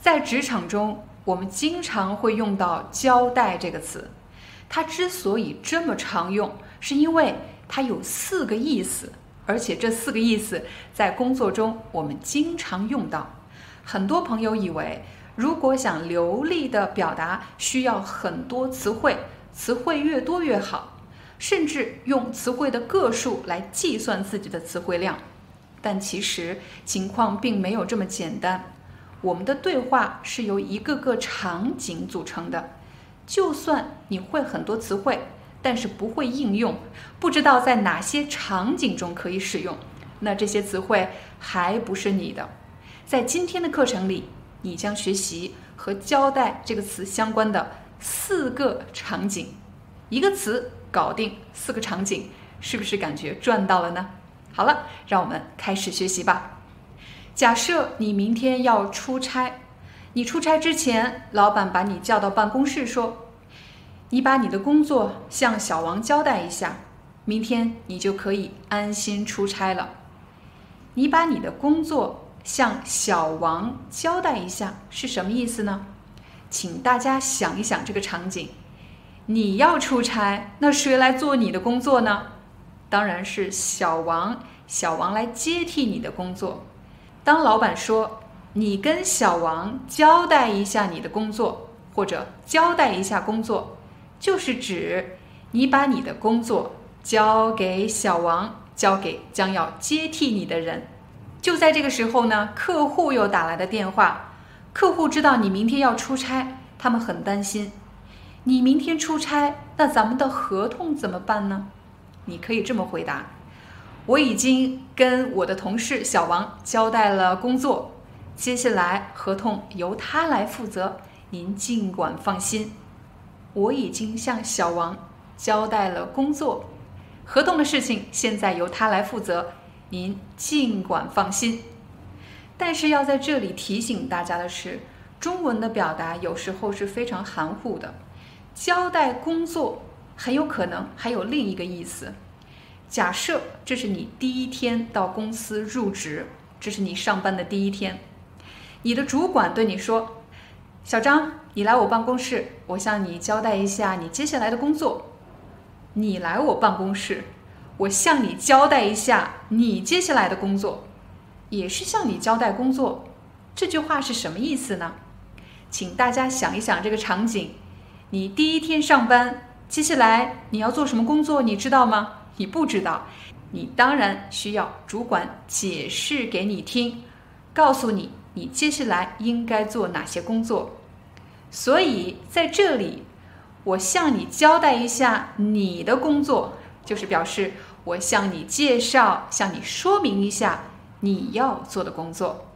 在职场中，我们经常会用到“交代”这个词。它之所以这么常用，是因为它有四个意思，而且这四个意思在工作中我们经常用到。很多朋友以为，如果想流利的表达，需要很多词汇，词汇越多越好，甚至用词汇的个数来计算自己的词汇量。但其实情况并没有这么简单。我们的对话是由一个个场景组成的，就算你会很多词汇，但是不会应用，不知道在哪些场景中可以使用，那这些词汇还不是你的。在今天的课程里，你将学习和“交代”这个词相关的四个场景，一个词搞定四个场景，是不是感觉赚到了呢？好了，让我们开始学习吧。假设你明天要出差，你出差之前，老板把你叫到办公室说：“你把你的工作向小王交代一下，明天你就可以安心出差了。”你把你的工作向小王交代一下是什么意思呢？请大家想一想这个场景：你要出差，那谁来做你的工作呢？当然是小王，小王来接替你的工作。当老板说“你跟小王交代一下你的工作”或者“交代一下工作”，就是指你把你的工作交给小王，交给将要接替你的人。就在这个时候呢，客户又打来的电话。客户知道你明天要出差，他们很担心。你明天出差，那咱们的合同怎么办呢？你可以这么回答。我已经跟我的同事小王交代了工作，接下来合同由他来负责，您尽管放心。我已经向小王交代了工作，合同的事情现在由他来负责，您尽管放心。但是要在这里提醒大家的是，中文的表达有时候是非常含糊的，交代工作很有可能还有另一个意思。假设这是你第一天到公司入职，这是你上班的第一天，你的主管对你说：“小张，你来我办公室，我向你交代一下你接下来的工作。”你来我办公室，我向你交代一下你接下来的工作，也是向你交代工作。这句话是什么意思呢？请大家想一想这个场景：你第一天上班，接下来你要做什么工作？你知道吗？你不知道，你当然需要主管解释给你听，告诉你你接下来应该做哪些工作。所以在这里，我向你交代一下你的工作，就是表示我向你介绍、向你说明一下你要做的工作。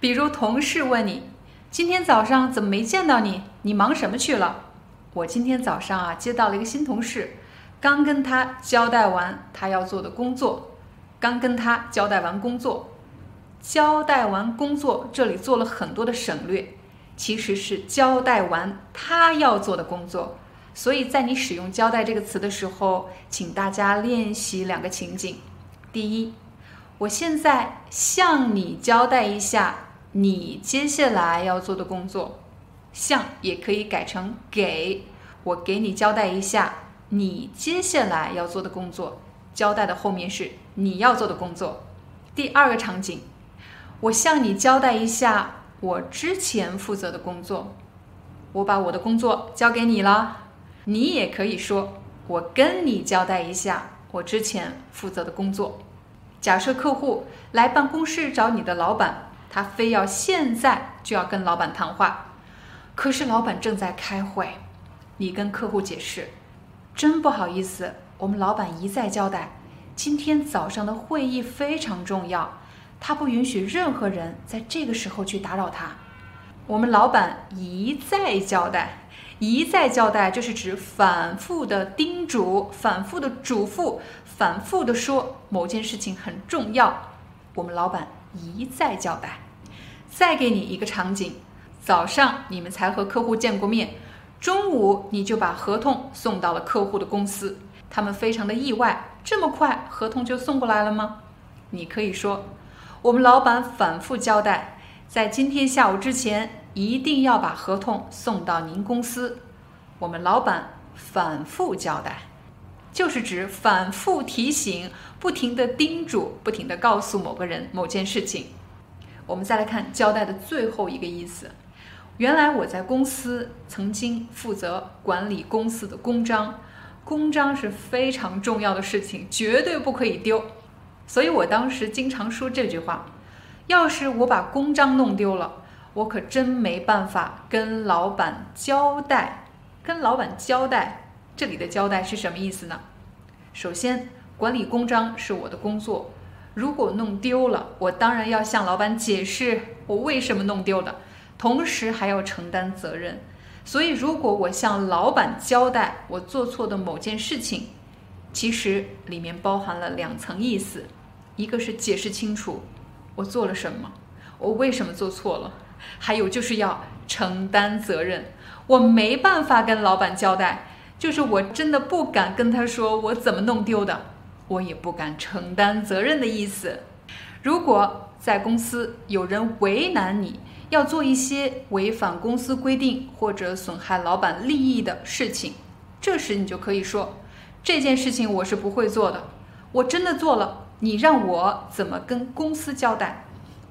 比如同事问你，今天早上怎么没见到你？你忙什么去了？我今天早上啊，接到了一个新同事。刚跟他交代完他要做的工作，刚跟他交代完工作，交代完工作，这里做了很多的省略，其实是交代完他要做的工作。所以在你使用“交代”这个词的时候，请大家练习两个情景：第一，我现在向你交代一下你接下来要做的工作，向也可以改成给，我给你交代一下。你接下来要做的工作，交代的后面是你要做的工作。第二个场景，我向你交代一下我之前负责的工作，我把我的工作交给你了。你也可以说，我跟你交代一下我之前负责的工作。假设客户来办公室找你的老板，他非要现在就要跟老板谈话，可是老板正在开会，你跟客户解释。真不好意思，我们老板一再交代，今天早上的会议非常重要，他不允许任何人在这个时候去打扰他。我们老板一再交代，一再交代就是指反复的叮嘱、反复的嘱咐、反复的说某件事情很重要。我们老板一再交代。再给你一个场景：早上你们才和客户见过面，中午你就把合同送到了客户的公司，他们非常的意外，这么快合同就送过来了吗？你可以说，我们老板反复交代。在今天下午之前，一定要把合同送到您公司。我们老板反复交代，就是指反复提醒、不停的叮嘱、不停的告诉某个人某件事情。我们再来看交代的最后一个意思。原来我在公司曾经负责管理公司的公章，公章是非常重要的事情，绝对不可以丢。所以我当时经常说这句话。要是我把公章弄丢了，我可真没办法跟老板交代。跟老板交代，这里的交代是什么意思呢？首先，管理公章是我的工作，如果弄丢了，我当然要向老板解释我为什么弄丢的，同时还要承担责任。所以，如果我向老板交代我做错的某件事情，其实里面包含了两层意思，一个是解释清楚。我做了什么？我为什么做错了？还有就是要承担责任。我没办法跟老板交代，就是我真的不敢跟他说我怎么弄丢的，我也不敢承担责任的意思。如果在公司有人为难你，要做一些违反公司规定或者损害老板利益的事情，这时你就可以说这件事情我是不会做的，我真的做了。你让我怎么跟公司交代，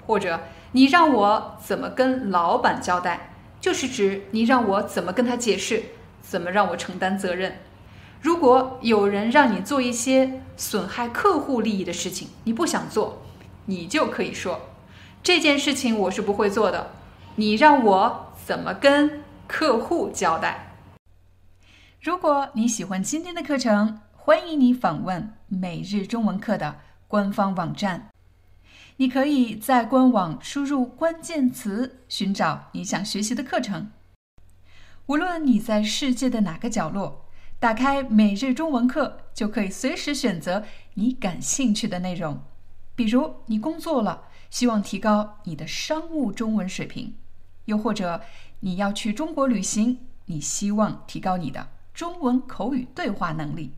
或者你让我怎么跟老板交代，就是指你让我怎么跟他解释，怎么让我承担责任。如果有人让你做一些损害客户利益的事情，你不想做，你就可以说这件事情我是不会做的。你让我怎么跟客户交代？如果你喜欢今天的课程，欢迎你访问每日中文课的。官方网站，你可以在官网输入关键词，寻找你想学习的课程。无论你在世界的哪个角落，打开每日中文课，就可以随时选择你感兴趣的内容。比如，你工作了，希望提高你的商务中文水平；又或者你要去中国旅行，你希望提高你的中文口语对话能力；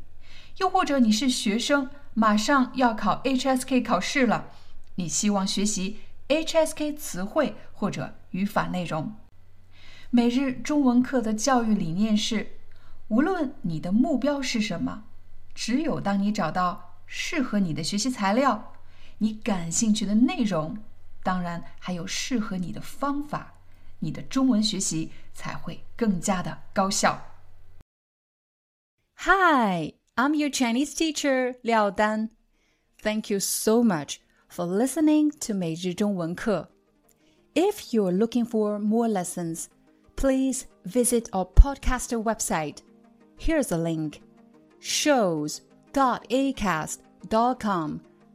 又或者你是学生。马上要考 HSK 考试了，你希望学习 HSK 词汇或者语法内容。每日中文课的教育理念是：无论你的目标是什么，只有当你找到适合你的学习材料、你感兴趣的内容，当然还有适合你的方法，你的中文学习才会更加的高效。Hi。I'm your Chinese teacher, Liao Dan. Thank you so much for listening to 每日中文课. If you're looking for more lessons, please visit our podcaster website. Here's a link shows.acast.com